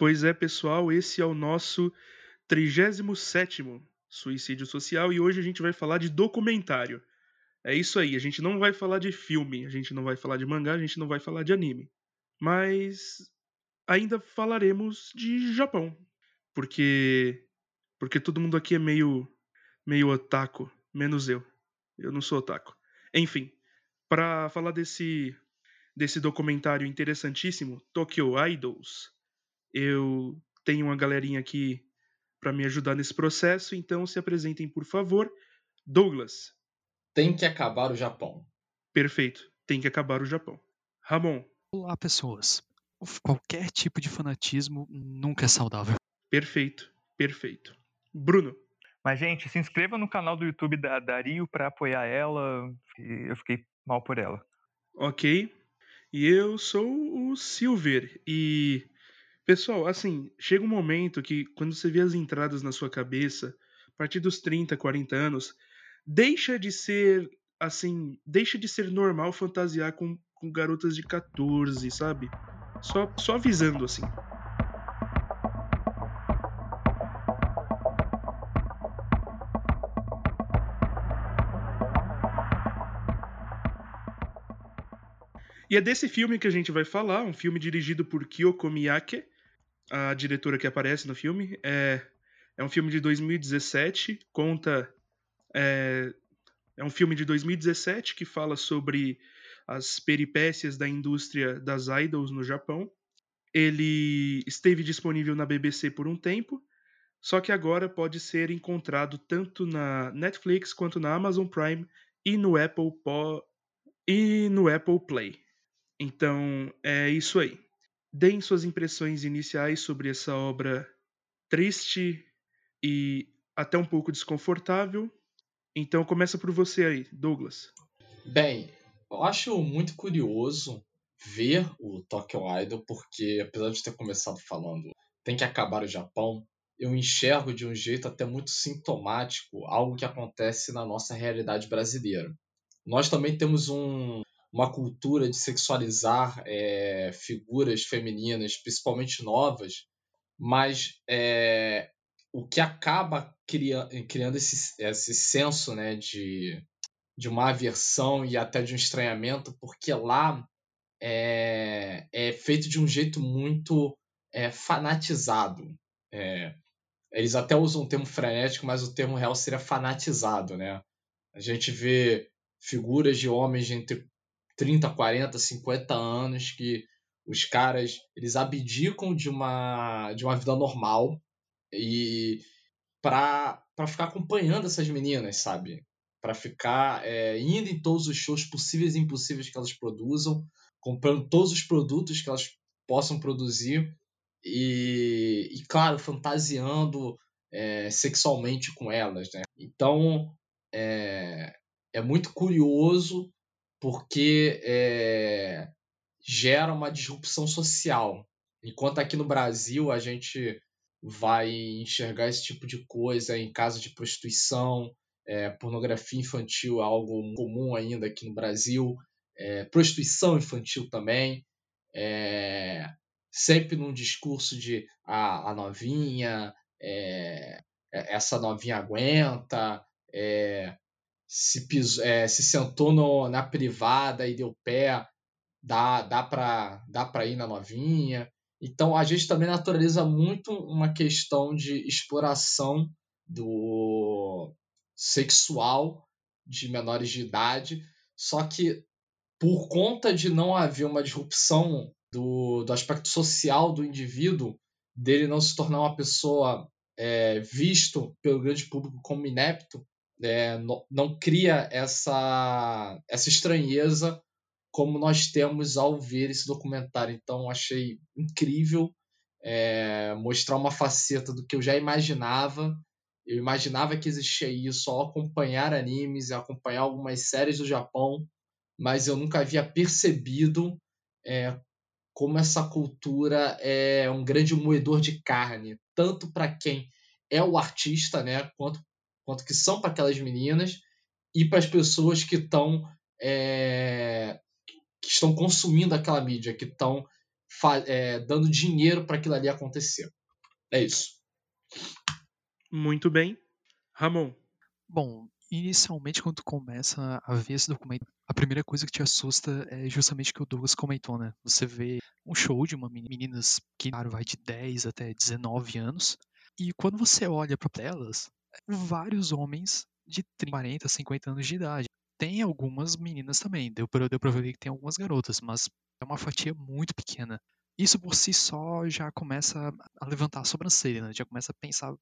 Pois é, pessoal, esse é o nosso 37 Suicídio Social e hoje a gente vai falar de documentário. É isso aí, a gente não vai falar de filme, a gente não vai falar de mangá, a gente não vai falar de anime. Mas ainda falaremos de Japão, porque porque todo mundo aqui é meio meio otaku, menos eu. Eu não sou otaku. Enfim, para falar desse desse documentário interessantíssimo, Tokyo Idols, eu tenho uma galerinha aqui para me ajudar nesse processo, então se apresentem, por favor. Douglas. Tem que acabar o Japão. Perfeito. Tem que acabar o Japão. Ramon. Olá, pessoas. Qualquer tipo de fanatismo nunca é saudável. Perfeito, perfeito. Bruno. Mas, gente, se inscreva no canal do YouTube da Dario para apoiar ela. Eu fiquei mal por ela. Ok. E eu sou o Silver. E Pessoal, assim, chega um momento que quando você vê as entradas na sua cabeça, a partir dos 30, 40 anos, deixa de ser, assim, deixa de ser normal fantasiar com, com garotas de 14, sabe? Só, só avisando, assim. E é desse filme que a gente vai falar, um filme dirigido por Kyoko Miyake, a diretora que aparece no filme. É, é um filme de 2017, conta. É, é um filme de 2017 que fala sobre as peripécias da indústria das idols no Japão. Ele esteve disponível na BBC por um tempo, só que agora pode ser encontrado tanto na Netflix quanto na Amazon Prime e no Apple, po e no Apple Play. Então é isso aí deem suas impressões iniciais sobre essa obra triste e até um pouco desconfortável. Então começa por você aí, Douglas. Bem, eu acho muito curioso ver o Tokyo Idol, porque apesar de ter começado falando tem que acabar o Japão, eu enxergo de um jeito até muito sintomático algo que acontece na nossa realidade brasileira. Nós também temos um, uma cultura de sexualizar é, figuras femininas, principalmente novas, mas é, o que acaba cria, criando esse, esse senso né, de, de uma aversão e até de um estranhamento, porque lá é, é feito de um jeito muito é, fanatizado. É, eles até usam o termo frenético, mas o termo real seria fanatizado. Né? A gente vê figuras de homens entre 30, 40, 50 anos que os caras eles abdicam de uma de uma vida normal e para ficar acompanhando essas meninas, sabe? Para ficar é, indo em todos os shows possíveis e impossíveis que elas produzam, comprando todos os produtos que elas possam produzir e, e claro, fantasiando é, sexualmente com elas, né? Então é, é muito curioso porque é, gera uma disrupção social. Enquanto aqui no Brasil a gente vai enxergar esse tipo de coisa em casos de prostituição, é, pornografia infantil é algo comum ainda aqui no Brasil, é, prostituição infantil também, sempre num discurso de a, ah, a novinha, essa novinha aguenta, se, piso, é, se sentou no, na privada e deu pé, dá, dá para dá pra ir na novinha. Então a gente também naturaliza muito uma questão de exploração do sexual de menores de idade, só que por conta de não haver uma disrupção do, do aspecto social do indivíduo, dele não se tornar uma pessoa é, visto pelo grande público como inepto, é, não, não cria essa, essa estranheza como nós temos ao ver esse documentário. Então, achei incrível é, mostrar uma faceta do que eu já imaginava. Eu imaginava que existia isso ao acompanhar animes, acompanhar algumas séries do Japão, mas eu nunca havia percebido é, como essa cultura é um grande moedor de carne, tanto para quem é o artista, né, quanto quanto que são para aquelas meninas e para as pessoas que estão é, que estão consumindo aquela mídia, que estão é, dando dinheiro para aquilo ali acontecer. É isso. Muito bem. Ramon. Bom, inicialmente quando tu começa a ver esse documento, a primeira coisa que te assusta é justamente o que o Douglas comentou, né? Você vê um show de uma meninas que claro, vai de 10 até 19 anos, e quando você olha para elas, vários homens de 30, 40, 50 anos de idade. Tem algumas meninas também, deu pra, deu pra ver que tem algumas garotas, mas é uma fatia muito pequena. Isso por si só já começa a levantar a sobrancelha, né? Já começa a pensar,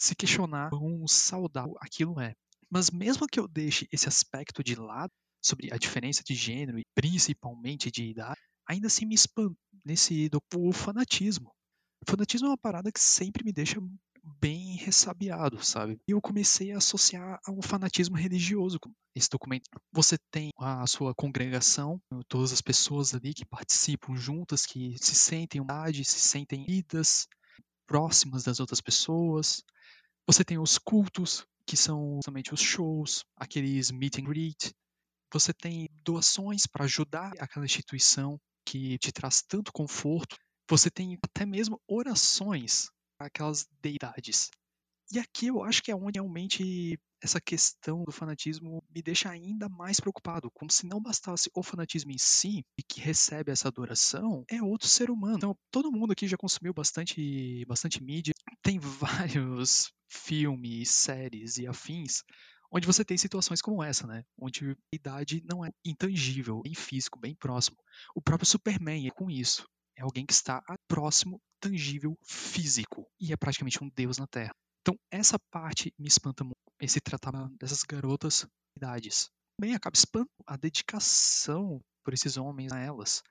se questionar quão saudável aquilo é. Mas mesmo que eu deixe esse aspecto de lado, sobre a diferença de gênero e principalmente de idade, ainda assim me espanta nesse do, o fanatismo. O fanatismo é uma parada que sempre me deixa bem ressabiado, sabe? E eu comecei a associar ao fanatismo religioso esse documento. Você tem a sua congregação, todas as pessoas ali que participam juntas, que se sentem unidade, se sentem unidas, próximas das outras pessoas. Você tem os cultos, que são somente os shows, aqueles meet and greet. Você tem doações para ajudar aquela instituição que te traz tanto conforto. Você tem até mesmo orações aquelas deidades. E aqui eu acho que é onde realmente essa questão do fanatismo me deixa ainda mais preocupado, como se não bastasse o fanatismo em si, e que recebe essa adoração, é outro ser humano. Então, todo mundo aqui já consumiu bastante, bastante mídia, tem vários filmes, séries e afins, onde você tem situações como essa, né? Onde a idade não é intangível, bem físico, bem próximo. O próprio Superman é com isso. É alguém que está próximo, tangível, físico. E é praticamente um deus na Terra. Então, essa parte me espanta muito. Esse tratamento dessas garotas idades. Também acaba espantando a dedicação por esses homens a elas.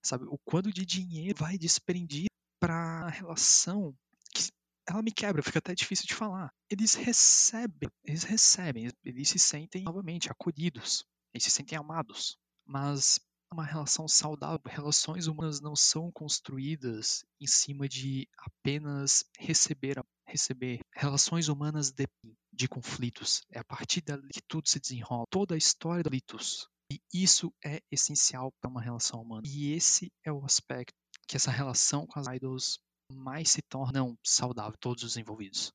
Sabe? O quanto de dinheiro vai desprendido para a relação que ela me quebra, fica até difícil de falar. Eles recebem, eles recebem, eles se sentem novamente acolhidos, eles se sentem amados. Mas uma relação saudável. Relações humanas não são construídas em cima de apenas receber, receber. Relações humanas dependem de conflitos. É a partir dali que tudo se desenrola. Toda a história de conflitos. E isso é essencial para uma relação humana. E esse é o aspecto que essa relação com as idols mais se torna saudável, todos os envolvidos.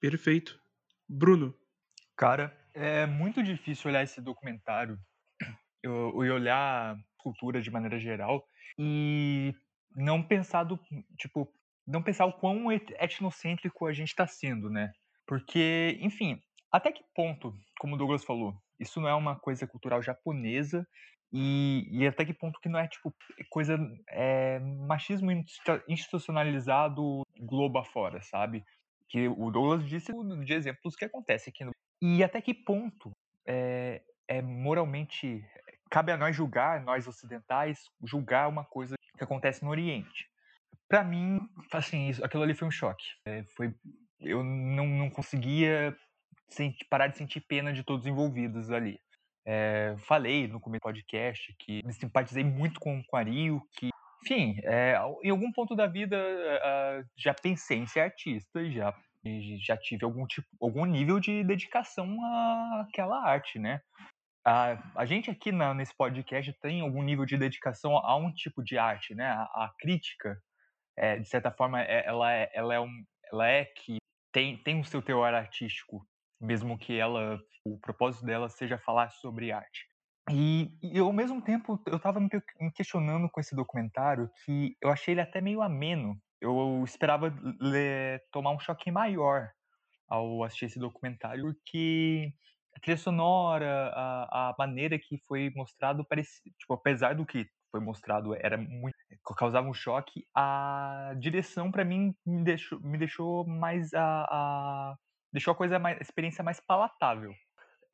Perfeito. Bruno. Cara, é muito difícil olhar esse documentário eu olhar cultura de maneira geral e não pensar do, tipo, não pensar o quão etnocêntrico a gente está sendo, né? Porque, enfim, até que ponto, como o Douglas falou, isso não é uma coisa cultural japonesa e, e até que ponto que não é, tipo, coisa, é, machismo institucionalizado globo afora, sabe? Que o Douglas disse de exemplos que acontecem aqui no... E até que ponto é, é moralmente cabe a nós julgar, nós ocidentais, julgar uma coisa que acontece no Oriente. Para mim, assim, isso, aquilo ali foi um choque. É, foi, eu não, não conseguia sentir, parar de sentir pena de todos os envolvidos ali. É, falei no começo do podcast que me simpatizei muito com, com Ario, que, enfim, é, em algum ponto da vida uh, já pensei em ser artista e já, já tive algum, tipo, algum nível de dedicação àquela arte, né? A, a gente aqui na, nesse podcast tem algum nível de dedicação a um tipo de arte, né? A, a crítica, é, de certa forma, é, ela, é, ela, é um, ela é que tem, tem o seu teor artístico, mesmo que ela, o propósito dela seja falar sobre arte. E, e ao mesmo tempo, eu estava me questionando com esse documentário que eu achei ele até meio ameno. Eu esperava ler, tomar um choque maior ao assistir esse documentário, porque a trilha sonora, a, a maneira que foi mostrado, parecia, tipo, apesar do que foi mostrado era muito causava um choque, a direção para mim me deixou, me deixou mais a, a deixou a coisa mais a experiência mais palatável.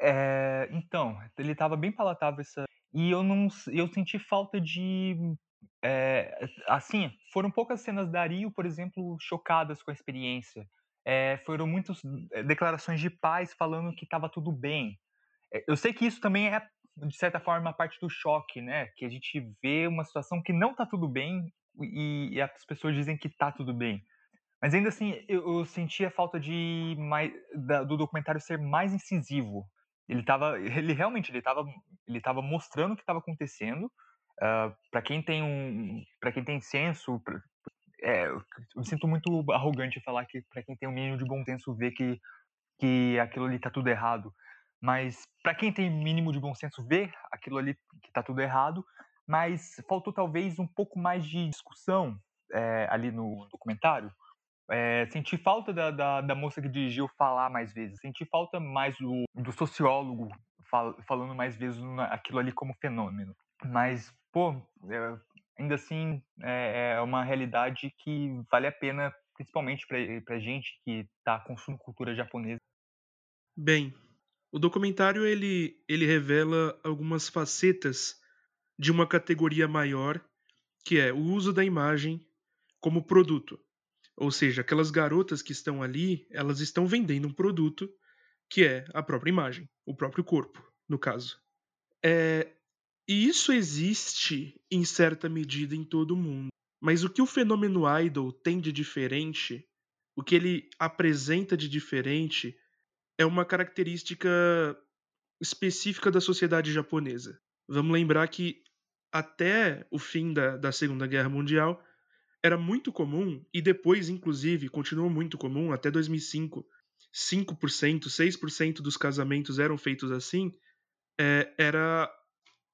É, então, ele estava bem palatável essa e eu não eu senti falta de é, assim, foram poucas cenas da Rio, por exemplo, chocadas com a experiência é, foram muitas eh, declarações de paz falando que estava tudo bem. Eh, eu sei que isso também é, de certa forma, parte do choque, né? Que a gente vê uma situação que não está tudo bem e, e, as pessoas dizem que está tudo bem. Mas ainda assim, eu, eu senti a falta de mais, da, do documentário ser mais incisivo. Ele tava, ele realmente, ele estava ele tava mostrando o que estava acontecendo, Uh, para quem tem um, para quem tem senso, é, eu me sinto muito arrogante falar que para quem tem um mínimo de bom senso vê que que aquilo ali tá tudo errado. Mas para quem tem mínimo de bom senso vê aquilo ali que tá tudo errado, mas faltou talvez um pouco mais de discussão é, ali no documentário. É, senti falta da, da, da, moça que dirigiu falar mais vezes, senti falta mais do, do sociólogo fal, falando mais vezes aquilo ali como fenômeno. Mas, pô, ainda assim é, é, uma realidade que vale a pena, principalmente para gente que está consumindo cultura japonesa. Bem, o documentário ele, ele revela algumas facetas de uma categoria maior, que é o uso da imagem como produto. Ou seja, aquelas garotas que estão ali, elas estão vendendo um produto que é a própria imagem, o próprio corpo, no caso. É, e isso existe em certa medida em todo mundo. Mas o que o fenômeno idol tem de diferente, o que ele apresenta de diferente, é uma característica específica da sociedade japonesa. Vamos lembrar que até o fim da, da Segunda Guerra Mundial era muito comum, e depois, inclusive, continuou muito comum, até 2005, 5%, 6% dos casamentos eram feitos assim, é, era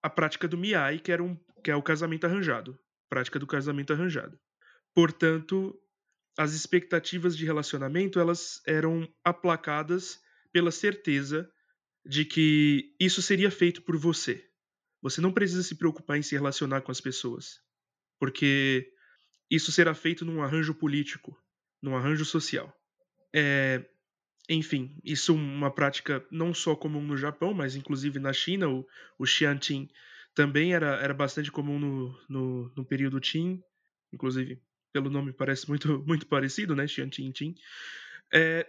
a prática do Miai, que, era um, que é o casamento arranjado. Prática do casamento arranjado. Portanto, as expectativas de relacionamento elas eram aplacadas pela certeza de que isso seria feito por você. Você não precisa se preocupar em se relacionar com as pessoas, porque isso será feito num arranjo político, num arranjo social. É, enfim, isso é uma prática não só comum no Japão, mas inclusive na China, o, o Xianqing também era, era bastante comum no, no, no período Qing, inclusive pelo nome parece muito, muito parecido, né? Xianqing Qing. É,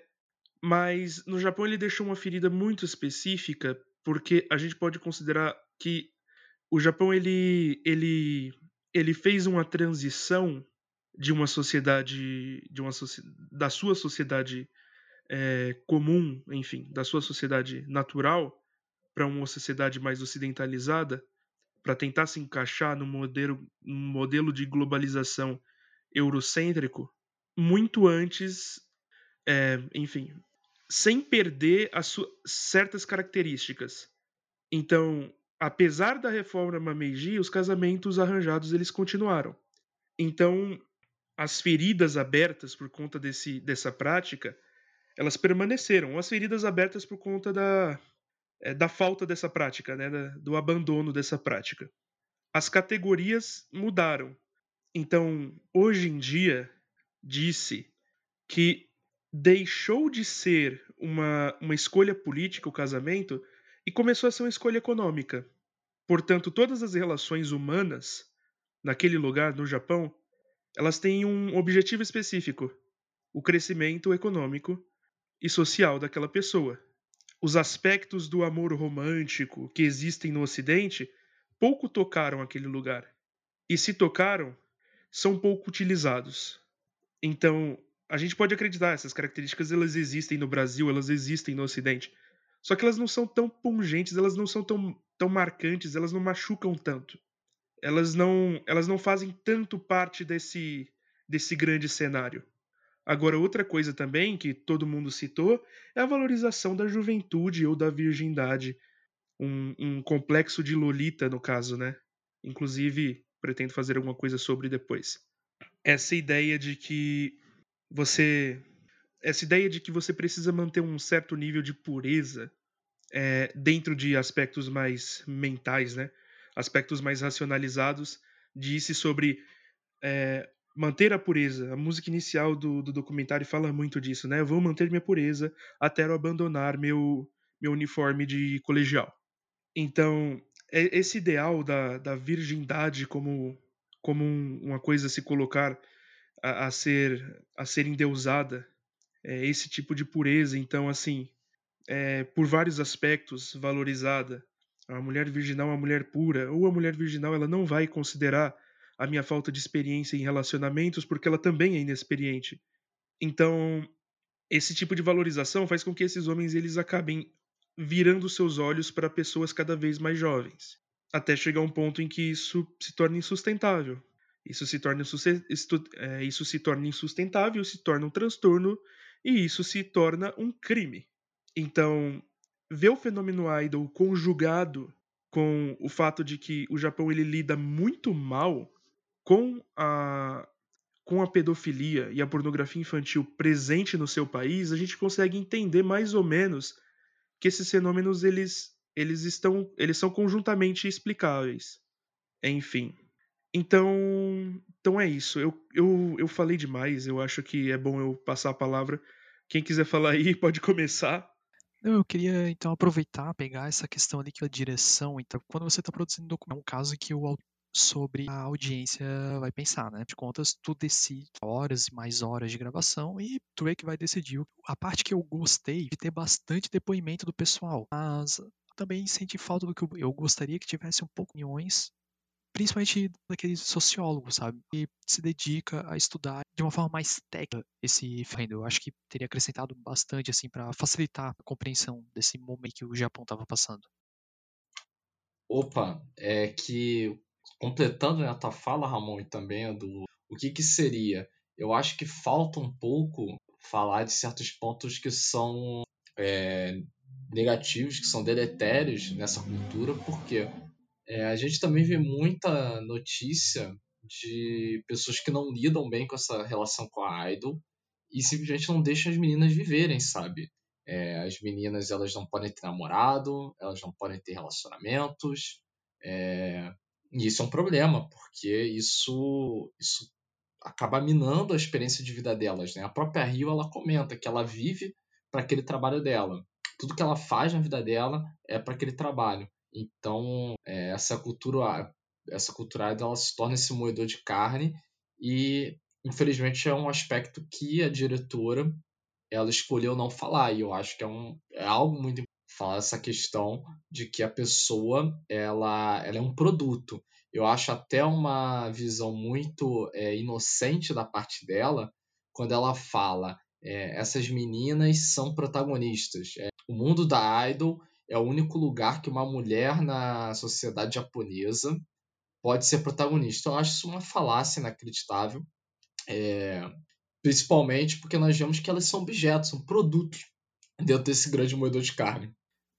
mas no Japão ele deixou uma ferida muito específica, porque a gente pode considerar que o Japão ele, ele, ele fez uma transição de uma sociedade, de uma da sua sociedade é, comum, enfim, da sua sociedade natural para uma sociedade mais ocidentalizada, para tentar se encaixar no modelo, num modelo de globalização eurocêntrico, muito antes, é, enfim, sem perder as certas características. Então, apesar da reforma Meiji, os casamentos arranjados eles continuaram. Então, as feridas abertas por conta desse, dessa prática elas permaneceram. As feridas abertas por conta da, é, da falta dessa prática, né, da, do abandono dessa prática. As categorias mudaram. Então, hoje em dia, disse que deixou de ser uma, uma escolha política o casamento e começou a ser uma escolha econômica. Portanto, todas as relações humanas naquele lugar, no Japão, elas têm um objetivo específico: o crescimento econômico e social daquela pessoa. Os aspectos do amor romântico que existem no Ocidente pouco tocaram aquele lugar. E se tocaram, são pouco utilizados. Então, a gente pode acreditar, essas características elas existem no Brasil, elas existem no Ocidente. Só que elas não são tão pungentes, elas não são tão, tão marcantes, elas não machucam tanto. Elas não, elas não fazem tanto parte desse, desse grande cenário. Agora, outra coisa também que todo mundo citou é a valorização da juventude ou da virgindade. Um, um complexo de Lolita, no caso, né? Inclusive, pretendo fazer alguma coisa sobre depois. Essa ideia de que você. Essa ideia de que você precisa manter um certo nível de pureza é, dentro de aspectos mais mentais, né? Aspectos mais racionalizados, disse sobre é, manter a pureza. A música inicial do, do documentário fala muito disso, né? Eu vou manter minha pureza até eu abandonar meu, meu uniforme de colegial. Então, é esse ideal da, da virgindade como, como um, uma coisa a se colocar a, a, ser a ser endeusada, é esse tipo de pureza, então, assim, é, por vários aspectos valorizada. A mulher virginal é uma mulher pura, ou a mulher virginal ela não vai considerar a minha falta de experiência em relacionamentos, porque ela também é inexperiente. Então, esse tipo de valorização faz com que esses homens eles acabem virando seus olhos para pessoas cada vez mais jovens. até chegar um ponto em que isso se torna insustentável. Isso se torna, é, isso se torna insustentável, se torna um transtorno e isso se torna um crime. Então, ver o fenômeno idol conjugado com o fato de que o Japão ele lida muito mal com a com a pedofilia e a pornografia infantil presente no seu país, a gente consegue entender mais ou menos que esses fenômenos eles eles estão eles são conjuntamente explicáveis. Enfim. Então, então é isso. Eu, eu, eu falei demais. Eu acho que é bom eu passar a palavra. Quem quiser falar aí pode começar. Eu queria então aproveitar, pegar essa questão ali que a direção. Então, quando você está produzindo um documento, é um caso que o sobre a audiência vai pensar, né? De contas, tu decide horas e mais horas de gravação e tu é que vai decidir. A parte que eu gostei de ter bastante depoimento do pessoal, mas também senti falta do que eu gostaria que tivesse um pouco de opiniões principalmente daquele sociólogo, sabe? Que se dedica a estudar de uma forma mais técnica esse fenômeno. Eu acho que teria acrescentado bastante, assim, para facilitar a compreensão desse momento que o Japão estava passando. Opa, é que completando né, a tua fala, Ramon, e também do o que que seria, eu acho que falta um pouco falar de certos pontos que são é, negativos, que são deletérios nessa cultura, porque é, a gente também vê muita notícia de pessoas que não lidam bem com essa relação com a idol e simplesmente não deixam as meninas viverem, sabe? É, as meninas elas não podem ter namorado, elas não podem ter relacionamentos, é, e isso é um problema, porque isso, isso acaba minando a experiência de vida delas. Né? A própria Rio ela comenta que ela vive para aquele trabalho dela. Tudo que ela faz na vida dela é para aquele trabalho. Então, é, essa cultura essa cultura ela se torna esse moedor de carne e, infelizmente, é um aspecto que a diretora ela escolheu não falar. E eu acho que é, um, é algo muito falar essa questão de que a pessoa ela, ela é um produto. Eu acho até uma visão muito é, inocente da parte dela quando ela fala é, essas meninas são protagonistas. É, o mundo da idol é o único lugar que uma mulher na sociedade japonesa pode ser protagonista. Eu acho isso uma falácia inacreditável, é, principalmente porque nós vemos que elas são objetos, são produtos dentro desse grande moedor de carne.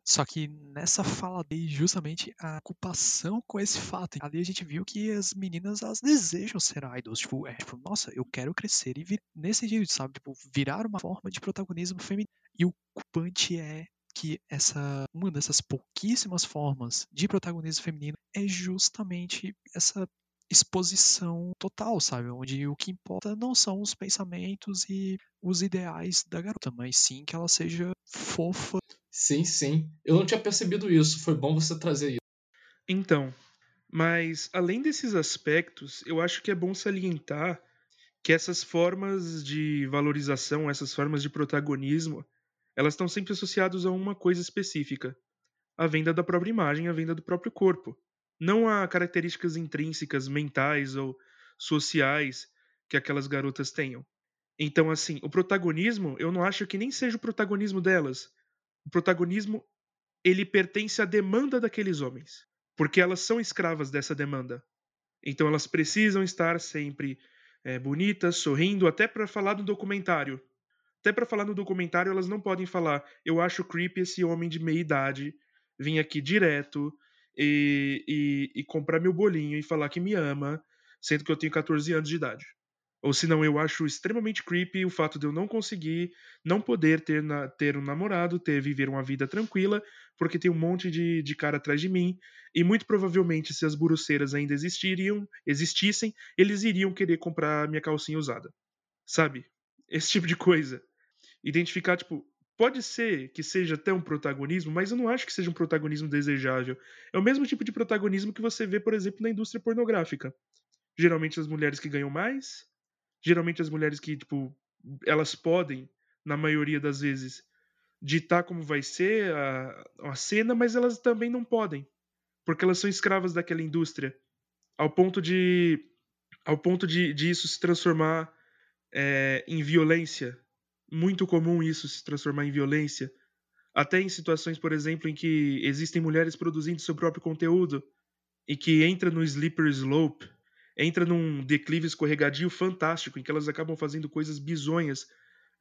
Só que nessa fala dele, justamente a ocupação com esse fato. Ali a gente viu que as meninas elas desejam ser idols. Tipo, é tipo, nossa, eu quero crescer e vir nesse jeito, sabe? Tipo, virar uma forma de protagonismo feminino. E o culpante é que essa uma dessas pouquíssimas formas de protagonismo feminino é justamente essa exposição total, sabe? Onde o que importa não são os pensamentos e os ideais da garota, mas sim que ela seja fofa. Sim, sim. Eu não tinha percebido isso. Foi bom você trazer isso. Então, mas além desses aspectos, eu acho que é bom salientar que essas formas de valorização, essas formas de protagonismo, elas estão sempre associadas a uma coisa específica: a venda da própria imagem, a venda do próprio corpo. Não a características intrínsecas, mentais ou sociais que aquelas garotas tenham. Então, assim, o protagonismo, eu não acho que nem seja o protagonismo delas. O protagonismo, ele pertence à demanda daqueles homens. Porque elas são escravas dessa demanda. Então, elas precisam estar sempre é, bonitas, sorrindo, até para falar do documentário. Até para falar no documentário, elas não podem falar: eu acho creepy esse homem de meia idade vir aqui direto e, e, e comprar meu bolinho e falar que me ama, sendo que eu tenho 14 anos de idade. Ou se não, eu acho extremamente creepy o fato de eu não conseguir, não poder ter, na, ter um namorado, ter viver uma vida tranquila, porque tem um monte de, de cara atrás de mim. E muito provavelmente, se as buruceiras ainda existiriam, existissem, eles iriam querer comprar minha calcinha usada. Sabe? Esse tipo de coisa identificar, tipo, pode ser que seja até um protagonismo, mas eu não acho que seja um protagonismo desejável. É o mesmo tipo de protagonismo que você vê, por exemplo, na indústria pornográfica. Geralmente as mulheres que ganham mais, geralmente as mulheres que, tipo, elas podem, na maioria das vezes, ditar como vai ser a, a cena, mas elas também não podem, porque elas são escravas daquela indústria, ao ponto de ao ponto de, de isso se transformar é, em violência. Muito comum isso se transformar em violência, até em situações, por exemplo, em que existem mulheres produzindo seu próprio conteúdo e que entra no slippery slope, entra num declive escorregadio fantástico, em que elas acabam fazendo coisas bizonhas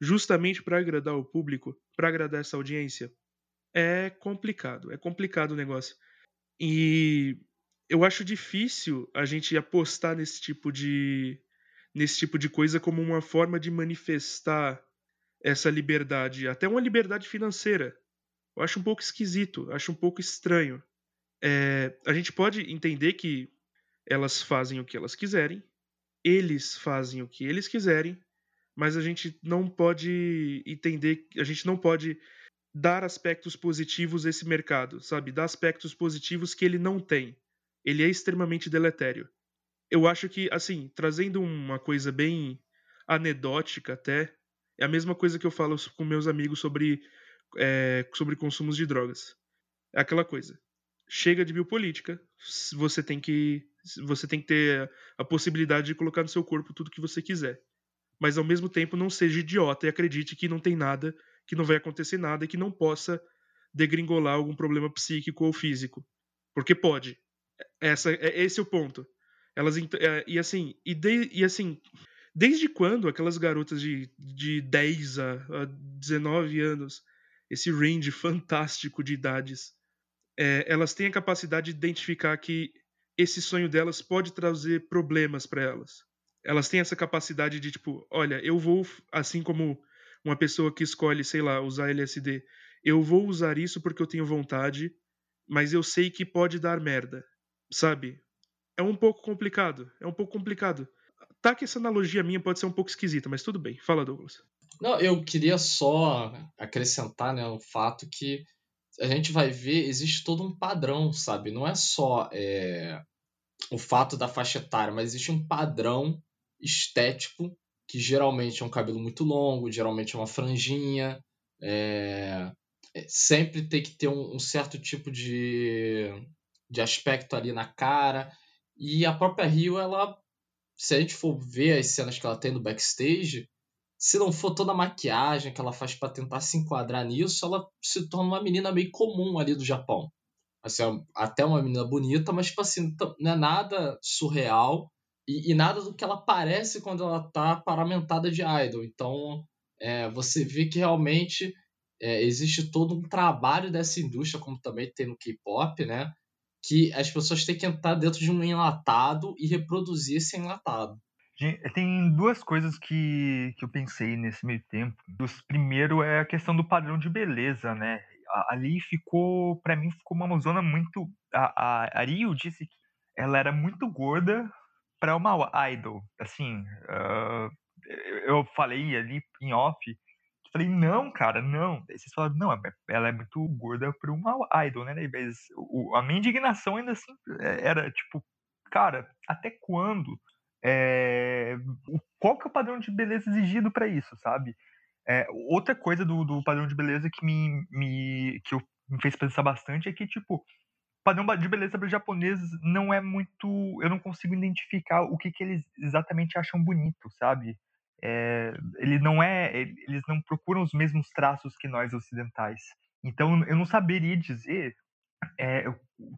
justamente para agradar o público, para agradar essa audiência, é complicado. É complicado o negócio. E eu acho difícil a gente apostar nesse tipo de nesse tipo de coisa como uma forma de manifestar essa liberdade, até uma liberdade financeira. Eu acho um pouco esquisito, acho um pouco estranho. É, a gente pode entender que elas fazem o que elas quiserem, eles fazem o que eles quiserem, mas a gente não pode entender, a gente não pode dar aspectos positivos a esse mercado, sabe? Dar aspectos positivos que ele não tem. Ele é extremamente deletério. Eu acho que, assim, trazendo uma coisa bem anedótica até, é a mesma coisa que eu falo com meus amigos sobre, é, sobre consumos de drogas. É aquela coisa. Chega de biopolítica, você tem que você tem que ter a possibilidade de colocar no seu corpo tudo que você quiser mas ao mesmo tempo não seja idiota e acredite que não tem nada, que não vai acontecer nada e que não possa degringolar algum problema psíquico ou físico. Porque pode. Essa, é, esse é o ponto. Elas é, e assim, e, de, e assim, desde quando aquelas garotas de, de 10 a, a 19 anos, esse range fantástico de idades, é, elas têm a capacidade de identificar que esse sonho delas pode trazer problemas para elas elas têm essa capacidade de, tipo, olha, eu vou, assim como uma pessoa que escolhe, sei lá, usar LSD, eu vou usar isso porque eu tenho vontade, mas eu sei que pode dar merda, sabe? É um pouco complicado, é um pouco complicado. Tá que essa analogia minha pode ser um pouco esquisita, mas tudo bem. Fala, Douglas. Não, eu queria só acrescentar, né, o fato que a gente vai ver, existe todo um padrão, sabe? Não é só é, o fato da faixa etária, mas existe um padrão estético, que geralmente é um cabelo muito longo, geralmente é uma franjinha, é... é sempre tem que ter um, um, certo tipo de, de aspecto ali na cara. E a própria Rio, ela, se a gente for ver as cenas que ela tem no backstage, se não for toda a maquiagem que ela faz para tentar se enquadrar nisso, ela se torna uma menina meio comum ali do Japão. Assim, até uma menina bonita, mas tipo assim, não é nada surreal e, e, nada do que ela parece quando ela tá paramentada de idol. Então, é, você vê que realmente é, existe todo um trabalho dessa indústria, como também tem no K-pop, né? Que as pessoas têm que entrar dentro de um enlatado e reproduzir esse enlatado. Tem duas coisas que, que eu pensei nesse meio tempo. Primeiro é a questão do padrão de beleza, né? Ali ficou, para mim, ficou uma zona muito. A, a, a Rio disse que ela era muito gorda para uma idol, assim, uh, eu falei ali em off, falei, não, cara, não. Vocês falaram, não, ela é muito gorda para uma idol, né? Mas o, a minha indignação ainda assim é, era, tipo, cara, até quando? É, qual que é o padrão de beleza exigido para isso, sabe? É, outra coisa do, do padrão de beleza que me, me, que eu, me fez pensar bastante é que, tipo, padrão de beleza para japoneses não é muito. Eu não consigo identificar o que, que eles exatamente acham bonito, sabe? É, ele não é. Eles não procuram os mesmos traços que nós ocidentais. Então eu não saberia dizer é,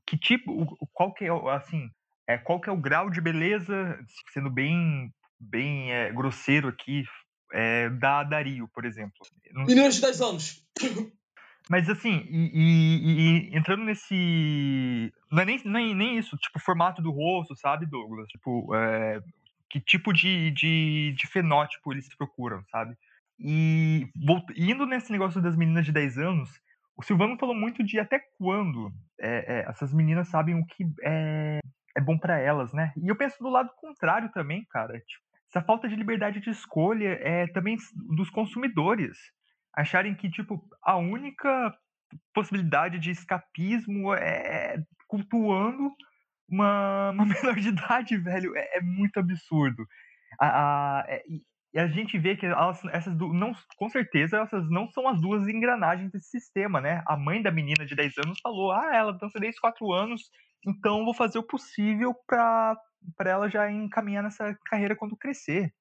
que tipo, qual que é assim, é, qual que é o grau de beleza, sendo bem, bem é, grosseiro aqui, é, da Dario, por exemplo. Meninas de 10 anos. Mas assim, e, e, e, entrando nesse. Não é nem, nem, nem isso, tipo, formato do rosto, sabe, Douglas? Tipo, é, que tipo de, de, de fenótipo eles procuram, sabe? E indo nesse negócio das meninas de 10 anos, o Silvano falou muito de até quando é, é, essas meninas sabem o que é, é bom para elas, né? E eu penso do lado contrário também, cara. Tipo, essa falta de liberdade de escolha é também dos consumidores acharem que, tipo, a única possibilidade de escapismo é cultuando uma, uma menor de idade, velho. É, é muito absurdo. A, a, é, e a gente vê que elas, essas não, com certeza, essas não são as duas engrenagens desse sistema, né? A mãe da menina de 10 anos falou: ah, ela dança desde 4 anos, então vou fazer o possível para ela já encaminhar nessa carreira quando crescer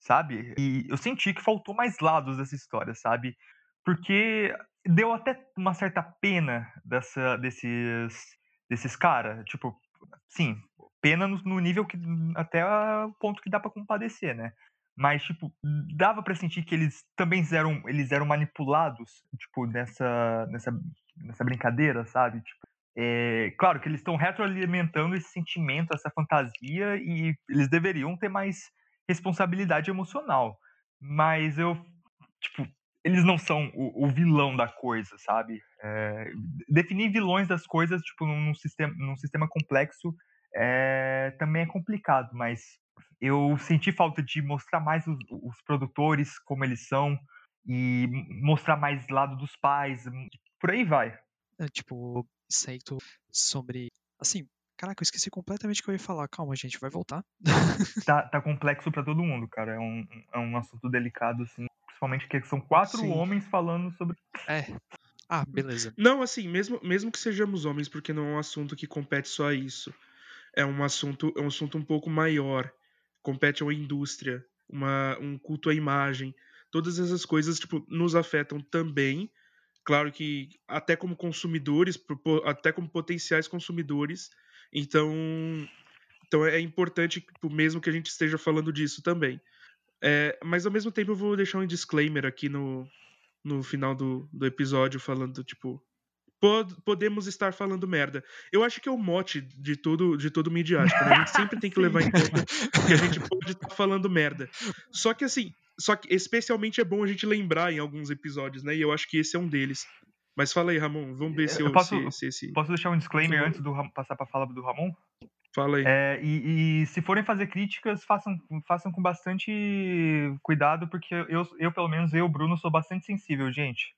sabe? E eu senti que faltou mais lados dessa história, sabe? Porque deu até uma certa pena dessa, desses, desses caras. Tipo, sim, pena no, no nível que até o ponto que dá para compadecer, né? Mas, tipo, dava para sentir que eles também eram, eles eram manipulados, tipo, nessa, nessa, nessa brincadeira, sabe? Tipo, é, claro que eles estão retroalimentando esse sentimento, essa fantasia, e eles deveriam ter mais responsabilidade emocional. Mas eu, tipo, eles não são o, o vilão da coisa, sabe? É, definir vilões das coisas, tipo, num, sistema, num sistema complexo é, também é complicado, mas eu senti falta de mostrar mais os, os produtores, como eles são, e mostrar mais lado dos pais, por aí vai. É, tipo, certo sobre. Assim, caraca, eu esqueci completamente o que eu ia falar. Calma, gente, vai voltar. tá, tá complexo para todo mundo, cara. É um, é um assunto delicado, assim. Principalmente que são quatro Sim. homens falando sobre. É. Ah, beleza. Não, assim, mesmo, mesmo que sejamos homens, porque não é um assunto que compete só a isso. É um assunto, é um assunto um pouco maior. Compete a uma indústria, uma, um culto à imagem. Todas essas coisas, tipo, nos afetam também Claro que até como consumidores, até como potenciais consumidores, então, então é importante, tipo, mesmo que a gente esteja falando disso também. É, mas ao mesmo tempo eu vou deixar um disclaimer aqui no, no final do, do episódio, falando, tipo, pod, podemos estar falando merda. Eu acho que é o mote de todo, de todo midiático, né? A gente sempre tem que levar em conta que a gente pode estar falando merda. Só que assim, só que especialmente é bom a gente lembrar em alguns episódios, né? E eu acho que esse é um deles. Mas fala aí, Ramon. Vamos ver se eu, eu posso, se, se, se... posso deixar um disclaimer antes do passar para fala do Ramon? Fala aí. É, e, e, se forem fazer críticas, façam, façam com bastante cuidado, porque eu, eu, pelo menos, eu, Bruno, sou bastante sensível, gente.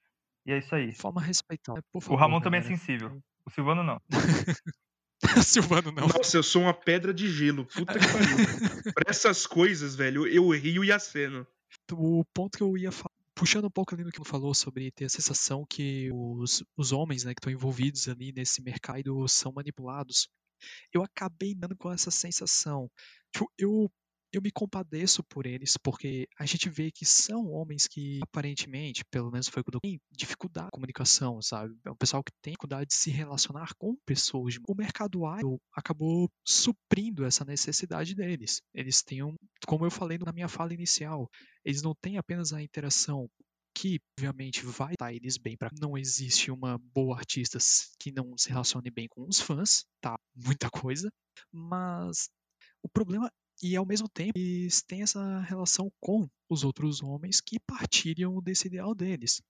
E é isso aí. Forma respeitada. o Ramon também é sensível. O Silvano não. Silvano não. Nossa, eu sou uma pedra de gelo. Puta que pariu. pra essas coisas, velho, eu rio e aceno o ponto que eu ia falar, puxando um pouco ali no que você falou sobre ter a sensação que os, os homens né, que estão envolvidos ali nesse mercado são manipulados, eu acabei dando com essa sensação. Tipo, eu eu me compadeço por eles, porque a gente vê que são homens que, aparentemente, pelo menos foi quando tem dificuldade de comunicação, sabe? É um pessoal que tem dificuldade de se relacionar com pessoas. O mercado idol acabou suprindo essa necessidade deles. Eles têm, um, como eu falei na minha fala inicial, eles não têm apenas a interação que obviamente vai estar eles bem para não existe uma boa artista que não se relacione bem com os fãs, tá? Muita coisa, mas o problema e ao mesmo tempo eles têm essa relação com os outros homens que partilham desse ideal deles.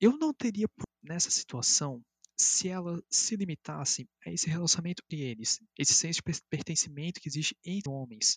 Eu não teria nessa situação se ela se limitasse a esse relacionamento entre eles, esse senso de pertencimento que existe entre homens.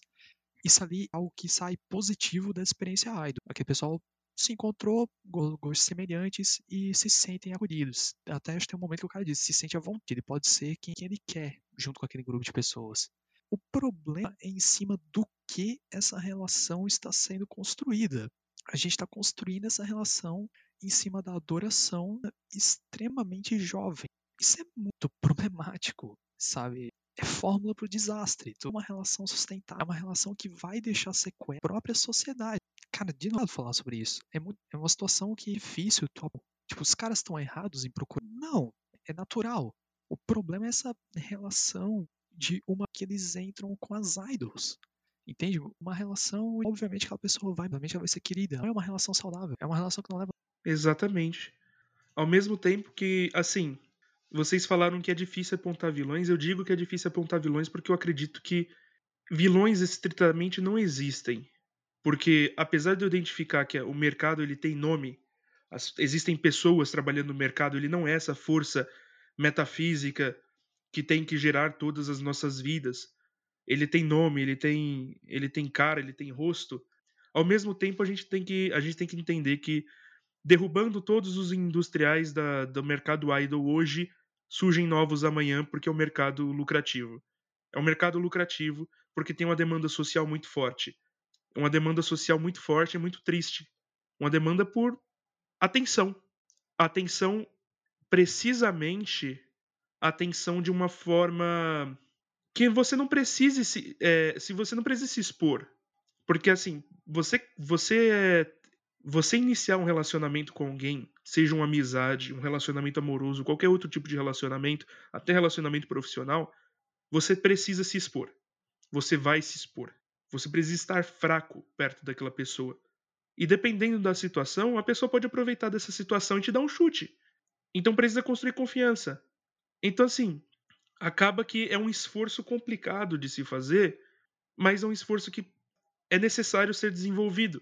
Isso ali é algo que sai positivo da experiência idol. Aquele pessoal se encontrou, gostos semelhantes e se sentem acolhidos. Até acho que tem um momento que o cara diz, se sente à vontade, ele pode ser quem ele quer junto com aquele grupo de pessoas. O problema é em cima do que essa relação está sendo construída. A gente está construindo essa relação em cima da adoração extremamente jovem. Isso é muito problemático, sabe? É fórmula para o desastre. É uma relação sustentável, é uma relação que vai deixar sequela na própria sociedade. Cara, de novo falar sobre isso. É, muito, é uma situação que é difícil. Tipo, os caras estão errados em procurar. Não, é natural. O problema é essa relação de uma que eles entram com as idols. Entende? Uma relação, obviamente, aquela pessoa vai, obviamente, ela vai ser querida. Não é uma relação saudável, é uma relação que não leva. Exatamente. Ao mesmo tempo que, assim, vocês falaram que é difícil apontar vilões, eu digo que é difícil apontar vilões porque eu acredito que vilões estritamente não existem. Porque, apesar de eu identificar que o mercado ele tem nome, as, existem pessoas trabalhando no mercado, ele não é essa força metafísica que tem que gerar todas as nossas vidas. Ele tem nome, ele tem, ele tem cara, ele tem rosto. Ao mesmo tempo, a gente tem que, a gente tem que entender que derrubando todos os industriais da, do mercado idol hoje, surgem novos amanhã porque é um mercado lucrativo. É um mercado lucrativo porque tem uma demanda social muito forte. Uma demanda social muito forte e muito triste. Uma demanda por atenção. Atenção precisamente atenção de uma forma que você não precise se, é, se você não precisa se expor, porque assim você você você iniciar um relacionamento com alguém, seja uma amizade, um relacionamento amoroso, qualquer outro tipo de relacionamento, até relacionamento profissional, você precisa se expor. Você vai se expor. Você precisa estar fraco perto daquela pessoa. E dependendo da situação, a pessoa pode aproveitar dessa situação e te dar um chute. Então precisa construir confiança. Então, assim, acaba que é um esforço complicado de se fazer, mas é um esforço que é necessário ser desenvolvido.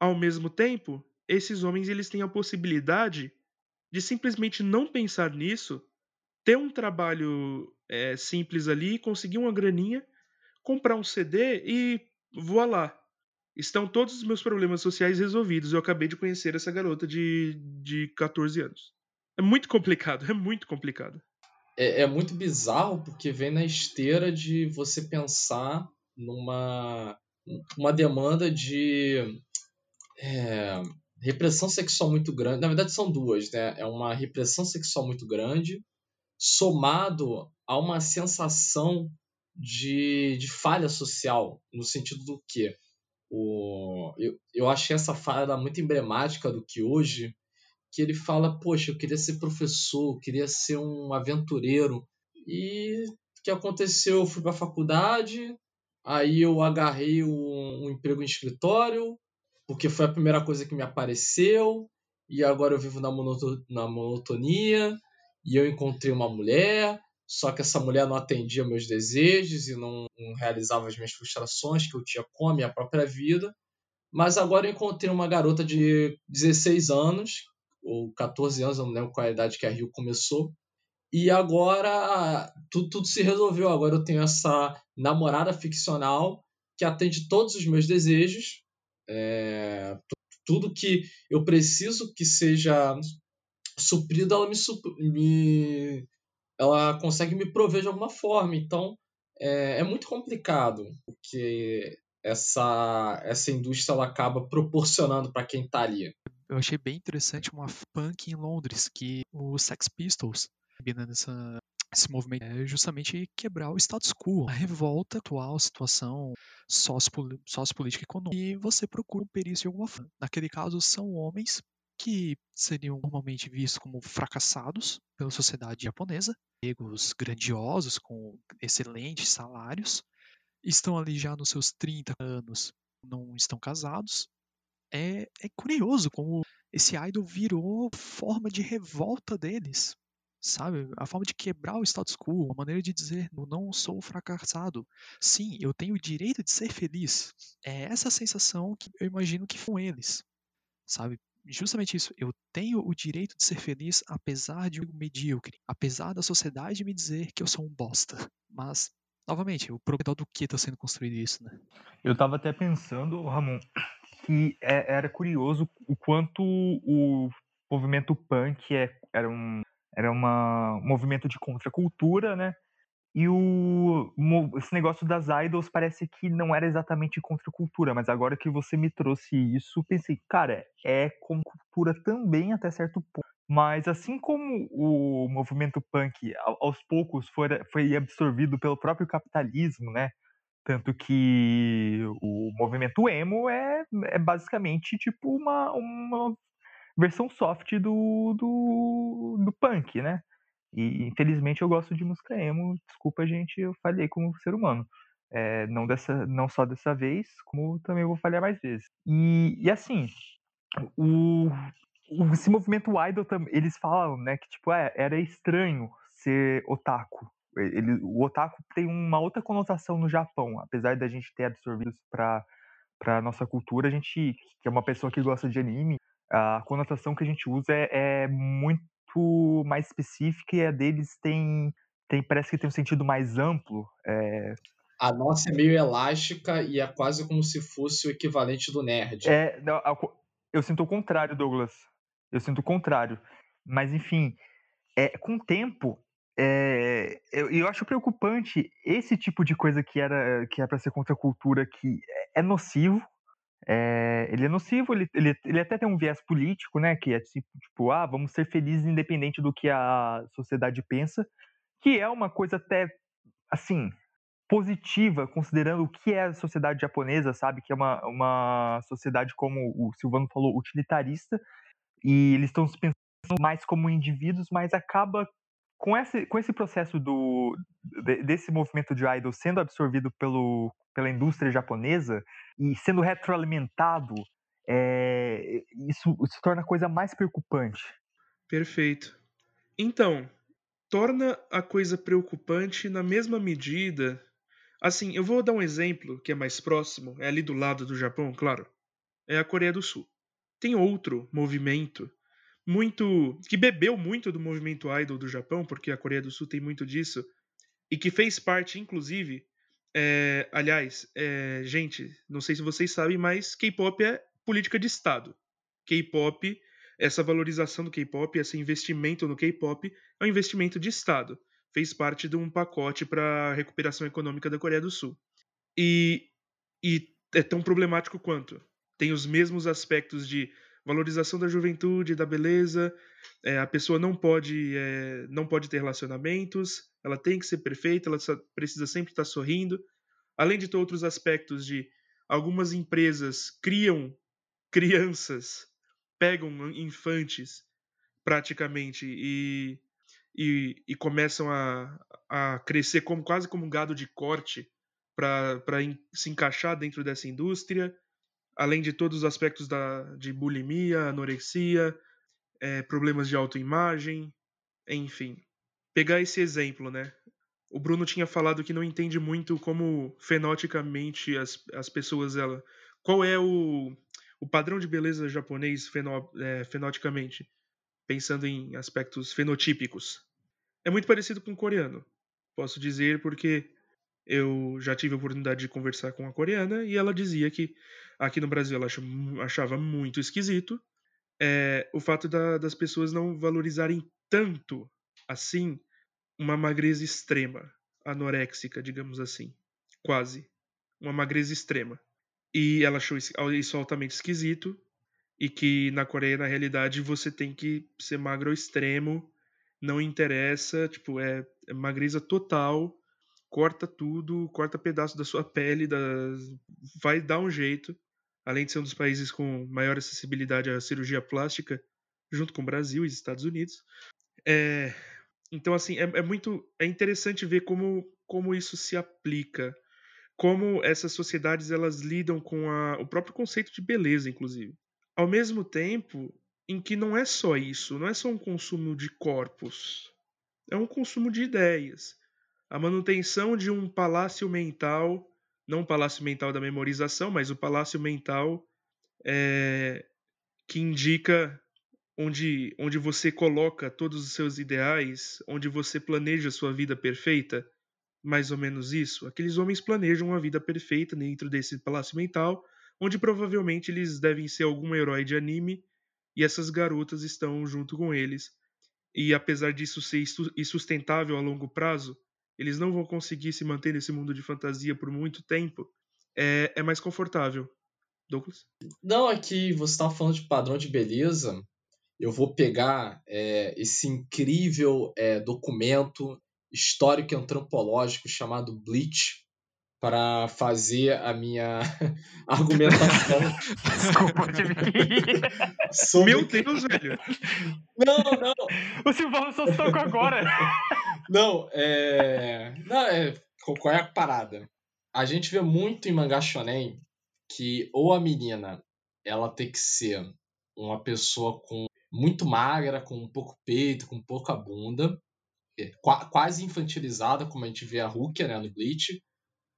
Ao mesmo tempo, esses homens eles têm a possibilidade de simplesmente não pensar nisso, ter um trabalho é, simples ali, conseguir uma graninha, comprar um CD e voilá. Estão todos os meus problemas sociais resolvidos. Eu acabei de conhecer essa garota de, de 14 anos. É muito complicado, é muito complicado. É, é muito bizarro porque vem na esteira de você pensar numa uma demanda de é, repressão sexual muito grande. Na verdade, são duas, né? É uma repressão sexual muito grande, somado a uma sensação de, de falha social, no sentido do que o, eu, eu achei essa fala muito emblemática do que hoje, que ele fala, poxa, eu queria ser professor, eu queria ser um aventureiro, e o que aconteceu? Eu fui para a faculdade, aí eu agarrei um, um emprego em escritório, porque foi a primeira coisa que me apareceu, e agora eu vivo na, monoto na monotonia, e eu encontrei uma mulher, só que essa mulher não atendia meus desejos e não, não, realizava as minhas frustrações que eu tinha com a minha própria vida. Mas agora eu encontrei uma garota de 16 anos, ou 14 anos, eu não lembro qual é a idade que a Rio começou. E agora tudo, tudo se resolveu. Agora eu tenho essa namorada ficcional que atende todos os meus desejos, é, tudo que eu preciso que seja suprido, ela me, me, ela consegue me prover de alguma forma. Então é, é muito complicado, porque essa, essa indústria ela acaba proporcionando para quem está ali. Eu achei bem interessante uma punk em Londres, que o Sex Pistols, nessa, esse movimento é justamente quebrar o status quo, a revolta atual, situação sociopolítica e econômica. E você procura um perício de alguma forma. Naquele caso, são homens que seriam normalmente vistos como fracassados pela sociedade japonesa, empregos grandiosos com excelentes salários, estão ali já nos seus 30 anos, não estão casados. É, é curioso como esse idol virou forma de revolta deles, sabe? A forma de quebrar o status quo, a maneira de dizer eu não sou fracassado. Sim, eu tenho o direito de ser feliz. É essa sensação que eu imagino que foram eles, sabe? justamente isso. Eu tenho o direito de ser feliz apesar de um medíocre, apesar da sociedade me dizer que eu sou um bosta. Mas, novamente, o problema do que está sendo construído isso, né? Eu estava até pensando, Ramon, que é, era curioso o quanto o movimento punk é, era um era uma, um movimento de contracultura, né? E o, esse negócio das idols parece que não era exatamente contra a cultura, mas agora que você me trouxe isso, pensei, cara, é com cultura também até certo ponto. Mas assim como o movimento punk aos poucos foi, foi absorvido pelo próprio capitalismo, né? Tanto que o movimento emo é, é basicamente tipo uma, uma versão soft do, do, do punk, né? E infelizmente eu gosto de música emo. Desculpa, gente, eu falhei como ser humano. É, não, dessa, não só dessa vez, como também vou falhar mais vezes. E, e assim, o, esse movimento idol, eles falam, né, que tipo, é, era estranho ser otaku. Ele, o otaku tem uma outra conotação no Japão, apesar da gente ter absorvido para para nossa cultura, a gente que é uma pessoa que gosta de anime, a conotação que a gente usa é, é muito muito mais específica e a deles tem, tem parece que tem um sentido mais amplo. É... A nossa é meio elástica e é quase como se fosse o equivalente do nerd. É, não, eu sinto o contrário, Douglas. Eu sinto o contrário. Mas, enfim, é, com o tempo, é, eu, eu acho preocupante esse tipo de coisa que era que é para ser contra a cultura que é nocivo, é, ele é nocivo, ele, ele, ele até tem um viés político, né? Que é tipo, tipo, ah, vamos ser felizes independente do que a sociedade pensa, que é uma coisa até, assim, positiva, considerando o que é a sociedade japonesa, sabe? Que é uma, uma sociedade, como o Silvano falou, utilitarista, e eles estão se pensando mais como indivíduos, mas acaba com esse, com esse processo do, desse movimento de idol sendo absorvido pelo, pela indústria japonesa e sendo retroalimentado, é, isso se torna a coisa mais preocupante. Perfeito. Então, torna a coisa preocupante na mesma medida. Assim, eu vou dar um exemplo que é mais próximo, é ali do lado do Japão, claro. É a Coreia do Sul. Tem outro movimento muito que bebeu muito do movimento idol do Japão, porque a Coreia do Sul tem muito disso, e que fez parte, inclusive, é, aliás, é, gente, não sei se vocês sabem, mas K-pop é política de Estado. K-pop, essa valorização do K-pop, esse investimento no K-pop é um investimento de Estado. Fez parte de um pacote para a recuperação econômica da Coreia do Sul. E, e é tão problemático quanto. Tem os mesmos aspectos de valorização da juventude, da beleza. É, a pessoa não pode, é, não pode ter relacionamentos, ela tem que ser perfeita, ela precisa sempre estar sorrindo. Além de outros aspectos de algumas empresas criam crianças, pegam infantes praticamente e, e, e começam a, a crescer como quase como um gado de corte para se encaixar dentro dessa indústria além de todos os aspectos da, de bulimia, anorexia, é, problemas de autoimagem, enfim. Pegar esse exemplo, né? O Bruno tinha falado que não entende muito como fenoticamente as, as pessoas ela. Qual é o, o padrão de beleza japonês feno, é, fenoticamente? Pensando em aspectos fenotípicos. É muito parecido com o coreano. Posso dizer porque eu já tive a oportunidade de conversar com a coreana e ela dizia que aqui no Brasil ela achava muito esquisito é, o fato da, das pessoas não valorizarem tanto assim uma magreza extrema, anoréxica, digamos assim, quase uma magreza extrema. E ela achou isso altamente esquisito e que na Coreia na realidade você tem que ser magro ao extremo, não interessa, tipo é, é magreza total corta tudo, corta pedaço da sua pele, da... vai dar um jeito. Além de ser um dos países com maior acessibilidade à cirurgia plástica, junto com o Brasil e os Estados Unidos. É... Então, assim, é, é, muito é interessante ver como, como isso se aplica, como essas sociedades elas lidam com a, o próprio conceito de beleza, inclusive. Ao mesmo tempo em que não é só isso, não é só um consumo de corpos, é um consumo de ideias a manutenção de um palácio mental, não o palácio mental da memorização, mas o palácio mental é, que indica onde, onde você coloca todos os seus ideais, onde você planeja sua vida perfeita, mais ou menos isso. Aqueles homens planejam uma vida perfeita dentro desse palácio mental, onde provavelmente eles devem ser algum herói de anime e essas garotas estão junto com eles. E apesar disso ser insustentável a longo prazo, eles não vão conseguir se manter nesse mundo de fantasia por muito tempo, é, é mais confortável. Douglas? Não, aqui é você estava falando de padrão de beleza. Eu vou pegar é, esse incrível é, documento histórico e antropológico chamado Bleach para fazer a minha argumentação. Desculpa, tive que. Meu Deus, velho! Não, não! O Silvano só tocou agora! Não, é. Não, é. Qual é a parada? A gente vê muito em mangá shonen que ou a menina ela tem que ser uma pessoa com muito magra, com um pouco peito, com pouca bunda, é, quase infantilizada, como a gente vê a Rukia né, no Bleach,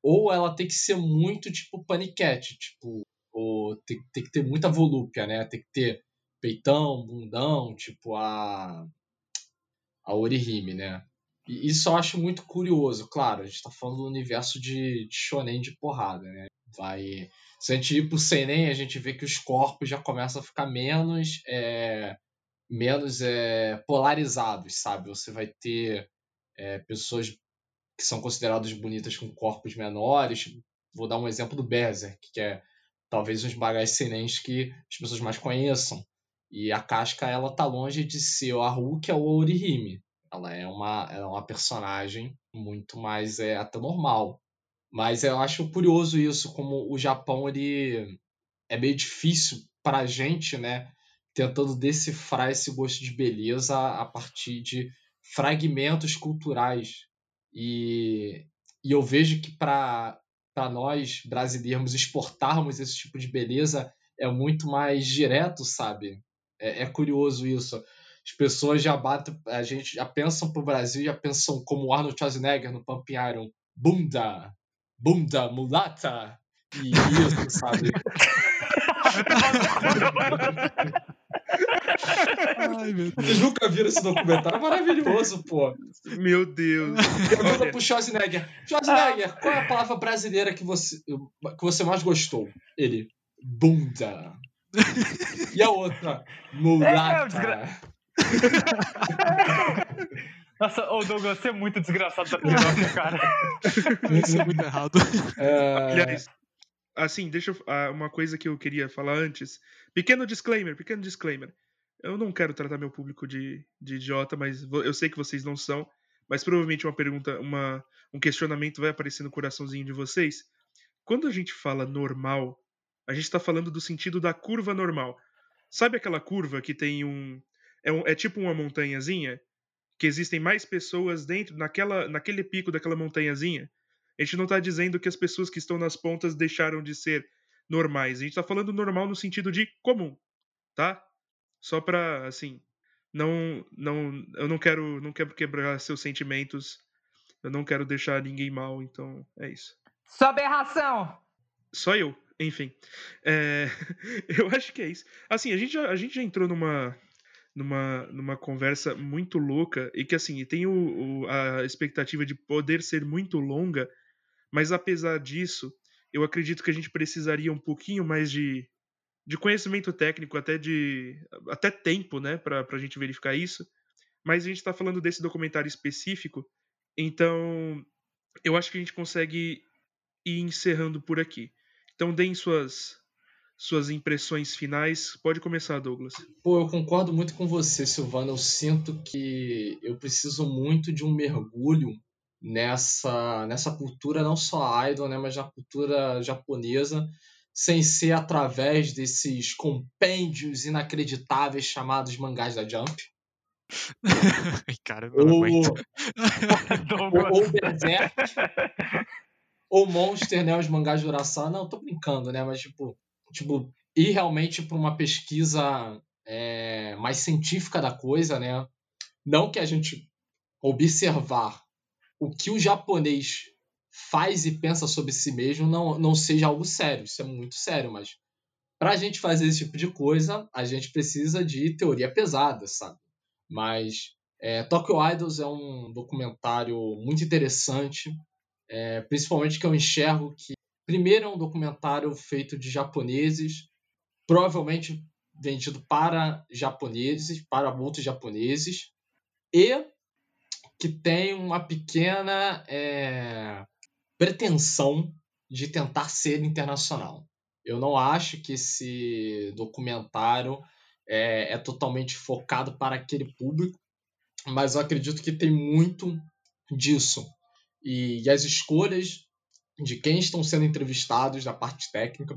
ou ela tem que ser muito tipo paniquete, tipo, ou tem, tem que ter muita volúpia, né? Tem que ter peitão, bundão, tipo a a Orihime, né? E isso eu acho muito curioso. Claro, a gente tá falando do universo de, de shonen de porrada, né? Vai... Se a gente ir pro seinen, a gente vê que os corpos já começam a ficar menos... É, menos é, polarizados, sabe? Você vai ter é, pessoas que são consideradas bonitas com corpos menores. Vou dar um exemplo do Berserk, que é talvez um dos bagais senens que as pessoas mais conheçam. E a Casca, ela tá longe de ser a Hulk ou a Orihime. Ela é uma, ela é uma personagem muito mais é, até normal. Mas eu acho curioso isso, como o Japão ele é meio difícil pra gente, né? Tentando decifrar esse gosto de beleza a partir de fragmentos culturais. E, e eu vejo que para nós brasileiros exportarmos esse tipo de beleza é muito mais direto, sabe? É, é curioso isso. As pessoas já batem, a gente já pensam pro Brasil, já pensam como Arnold Schwarzenegger no Pump Iron, bunda, bunda mulata, e isso, sabe? Ai, meu Deus. Vocês nunca viram esse documentário? É maravilhoso, pô. Meu Deus. Pergunta pro Schwarzenegger. Schwarzenegger, qual é a palavra brasileira que você, que você mais gostou? Ele, bunda. E a outra, mulata. É, Nossa, ô Douglas, você é muito desgraçado da piroca, cara. Isso é muito errado. É... Aliás, assim, deixa eu. Ah, uma coisa que eu queria falar antes. Pequeno disclaimer, pequeno disclaimer. Eu não quero tratar meu público de, de idiota, mas eu sei que vocês não são. Mas provavelmente uma pergunta, uma, um questionamento vai aparecer no coraçãozinho de vocês. Quando a gente fala normal, a gente está falando do sentido da curva normal. Sabe aquela curva que tem um é, um, é tipo uma montanhazinha? Que existem mais pessoas dentro, naquela, naquele pico daquela montanhazinha? A gente não está dizendo que as pessoas que estão nas pontas deixaram de ser normais. A gente está falando normal no sentido de comum, tá? Só para assim, não, não, eu não quero, não quero quebrar seus sentimentos. Eu não quero deixar ninguém mal, então é isso. Sua aberração. Só eu, enfim. É, eu acho que é isso. Assim, a gente já, a gente já entrou numa numa, numa conversa muito louca e que assim tem o, o, a expectativa de poder ser muito longa, mas apesar disso, eu acredito que a gente precisaria um pouquinho mais de, de conhecimento técnico, até de até tempo, né, para a gente verificar isso. Mas a gente está falando desse documentário específico, então eu acho que a gente consegue ir encerrando por aqui. Então deem suas suas impressões finais. Pode começar, Douglas. Pô, eu concordo muito com você, Silvano. Eu sinto que eu preciso muito de um mergulho nessa, nessa cultura, não só idol, né, mas na cultura japonesa, sem ser através desses compêndios inacreditáveis chamados mangás da Jump. Cara, eu não ou, ou, ou Berserk, ou Monster, né, os mangás de Urasawa. Não, tô brincando, né, mas tipo tipo, ir realmente para uma pesquisa é, mais científica da coisa, né? Não que a gente observar o que o japonês faz e pensa sobre si mesmo não, não seja algo sério. Isso é muito sério, mas para a gente fazer esse tipo de coisa, a gente precisa de teoria pesada, sabe? Mas é, Tokyo Idols é um documentário muito interessante, é, principalmente que eu enxergo que Primeiro é um documentário feito de japoneses, provavelmente vendido para japoneses, para muitos japoneses, e que tem uma pequena é, pretensão de tentar ser internacional. Eu não acho que esse documentário é, é totalmente focado para aquele público, mas eu acredito que tem muito disso. E, e as escolhas de quem estão sendo entrevistados da parte técnica,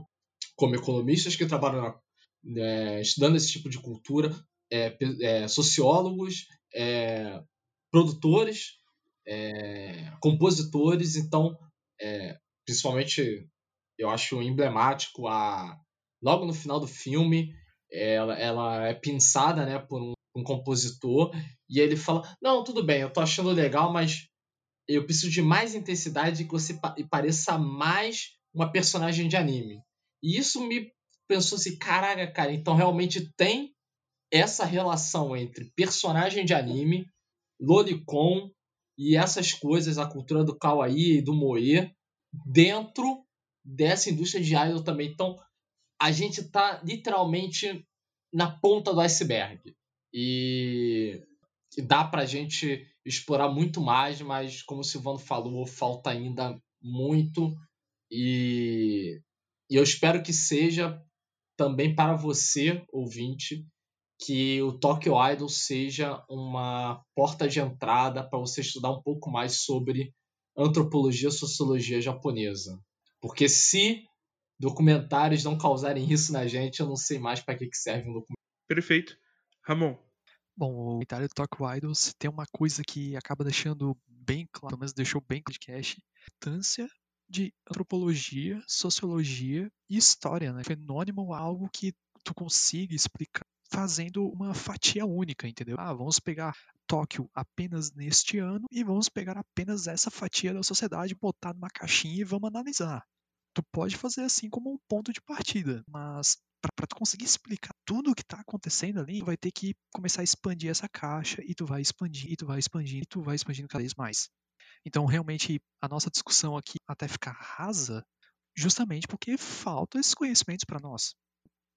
como economistas que trabalham na, é, estudando esse tipo de cultura, é, é, sociólogos, é, produtores, é, compositores. Então, é, principalmente, eu acho emblemático a logo no final do filme ela, ela é pensada né, por um, um compositor e ele fala: Não, tudo bem, eu tô achando legal, mas eu preciso de mais intensidade que você pareça mais uma personagem de anime. E isso me pensou assim, caraca, cara, então realmente tem essa relação entre personagem de anime, lolicon e essas coisas, a cultura do kawaii e do moe dentro dessa indústria de idol também. Então, a gente está literalmente na ponta do iceberg. E dá pra gente explorar muito mais, mas como o Silvano falou, falta ainda muito e, e eu espero que seja também para você, ouvinte, que o Tokyo Idol seja uma porta de entrada para você estudar um pouco mais sobre antropologia e sociologia japonesa. Porque se documentários não causarem isso na gente, eu não sei mais para que, que serve um documentário. Perfeito. Ramon, Bom, o Itália do Tokyo Idols tem uma coisa que acaba deixando bem claro, mas deixou bem de cash, importância de antropologia, sociologia e história, né? Fenômeno é algo que tu consiga explicar fazendo uma fatia única, entendeu? Ah, vamos pegar Tóquio apenas neste ano e vamos pegar apenas essa fatia da sociedade, botar numa caixinha e vamos analisar. Tu pode fazer assim como um ponto de partida, mas para tu conseguir explicar tudo que está acontecendo ali, tu vai ter que começar a expandir essa caixa e tu vai expandir, e tu vai expandir, e tu vai expandindo cada vez mais. Então, realmente, a nossa discussão aqui até ficar rasa, justamente porque faltam esses conhecimentos para nós.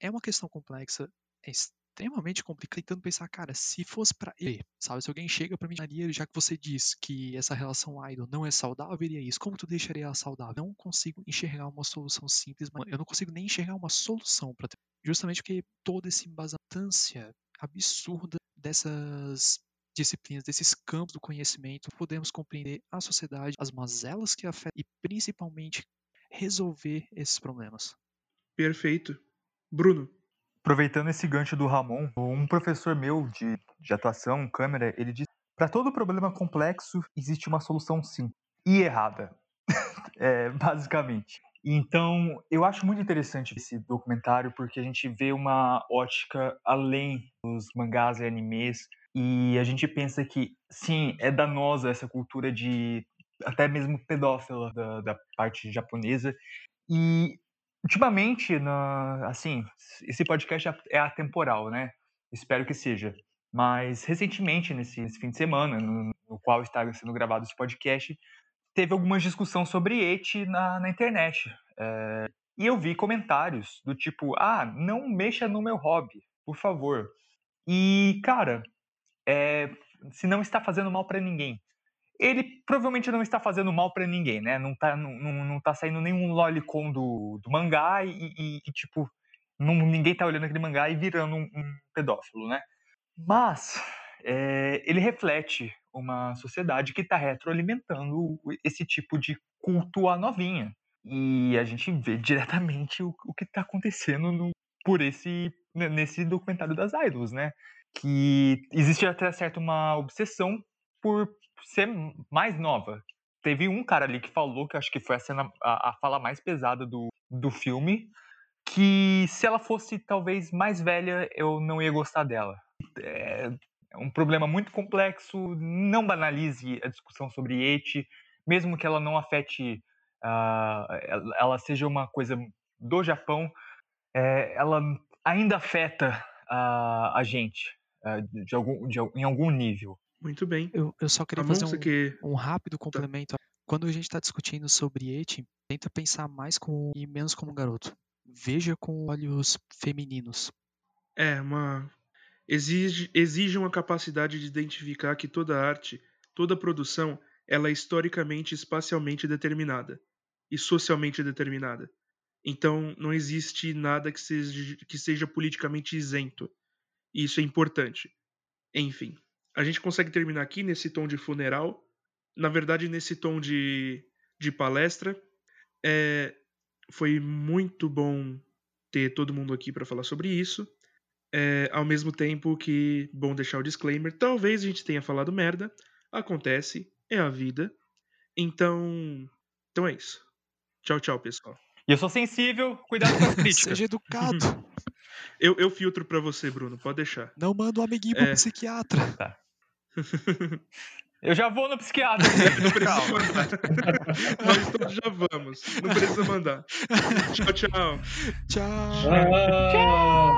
É uma questão complexa, é extremamente complicado tentando pensar, cara, se fosse para ele, sabe, se alguém chega para mim, já que você diz que essa relação idol não é saudável, iria isso, como tu deixaria ela saudável? Não consigo enxergar uma solução simples, mas eu não consigo nem enxergar uma solução para justamente porque toda essa embasamento absurda dessas disciplinas, desses campos do conhecimento, podemos compreender a sociedade, as mazelas que afetam e principalmente resolver esses problemas. Perfeito. Bruno, Aproveitando esse gancho do Ramon, um professor meu de, de atuação, câmera, ele disse: para todo problema complexo existe uma solução sim e errada, é, basicamente. Então, eu acho muito interessante esse documentário porque a gente vê uma ótica além dos mangás e animes e a gente pensa que, sim, é danosa essa cultura de até mesmo pedófila da, da parte japonesa e Ultimamente, na, assim, esse podcast é, é atemporal, né? Espero que seja. Mas recentemente, nesse, nesse fim de semana, no, no, qual está sendo gravado esse podcast, teve alguma discussão sobre ET na, na internet. É, e eu vi comentários do tipo: ah, não mexa no meu hobby, por favor. E, cara, é, se não está fazendo mal para ninguém, ele provavelmente não está fazendo mal para ninguém, né? Não tá, não, não tá saindo nenhum lolicon do, do mangá e, e, e tipo, não, ninguém tá olhando aquele mangá e virando um, um pedófilo, né? Mas é, ele reflete uma sociedade que está retroalimentando esse tipo de culto à novinha. E a gente vê diretamente o, o que está acontecendo no, por esse nesse documentário das idols, né? Que existe até certo uma obsessão por ser mais nova. Teve um cara ali que falou, que acho que foi a, cena, a, a fala mais pesada do, do filme, que se ela fosse talvez mais velha, eu não ia gostar dela. É, é um problema muito complexo, não banalize a discussão sobre Eti, mesmo que ela não afete, uh, ela seja uma coisa do Japão, é, ela ainda afeta uh, a gente uh, de algum, de, em algum nível. Muito bem. Eu, eu só queria fazer um, que... um rápido tá. complemento. Tá. Quando a gente está discutindo sobre Eti, tenta pensar mais com e menos como garoto. Veja com olhos femininos. É, uma. Exige, exige uma capacidade de identificar que toda arte, toda produção, ela é historicamente e espacialmente determinada. E socialmente determinada. Então, não existe nada que seja, que seja politicamente isento. Isso é importante. Enfim a gente consegue terminar aqui nesse tom de funeral, na verdade nesse tom de, de palestra. É, foi muito bom ter todo mundo aqui para falar sobre isso. É, ao mesmo tempo que, bom deixar o disclaimer, talvez a gente tenha falado merda, acontece, é a vida. Então, então é isso. Tchau, tchau, pessoal. E eu sou sensível, cuidado com as críticas. Seja educado. eu, eu filtro para você, Bruno, pode deixar. Não manda um amiguinho é... pro psiquiatra. Tá. Eu já vou no psiquiatra. Não precisa mandar. Nós todos já vamos. Não precisa mandar. Tchau, tchau. Tchau. Tchau.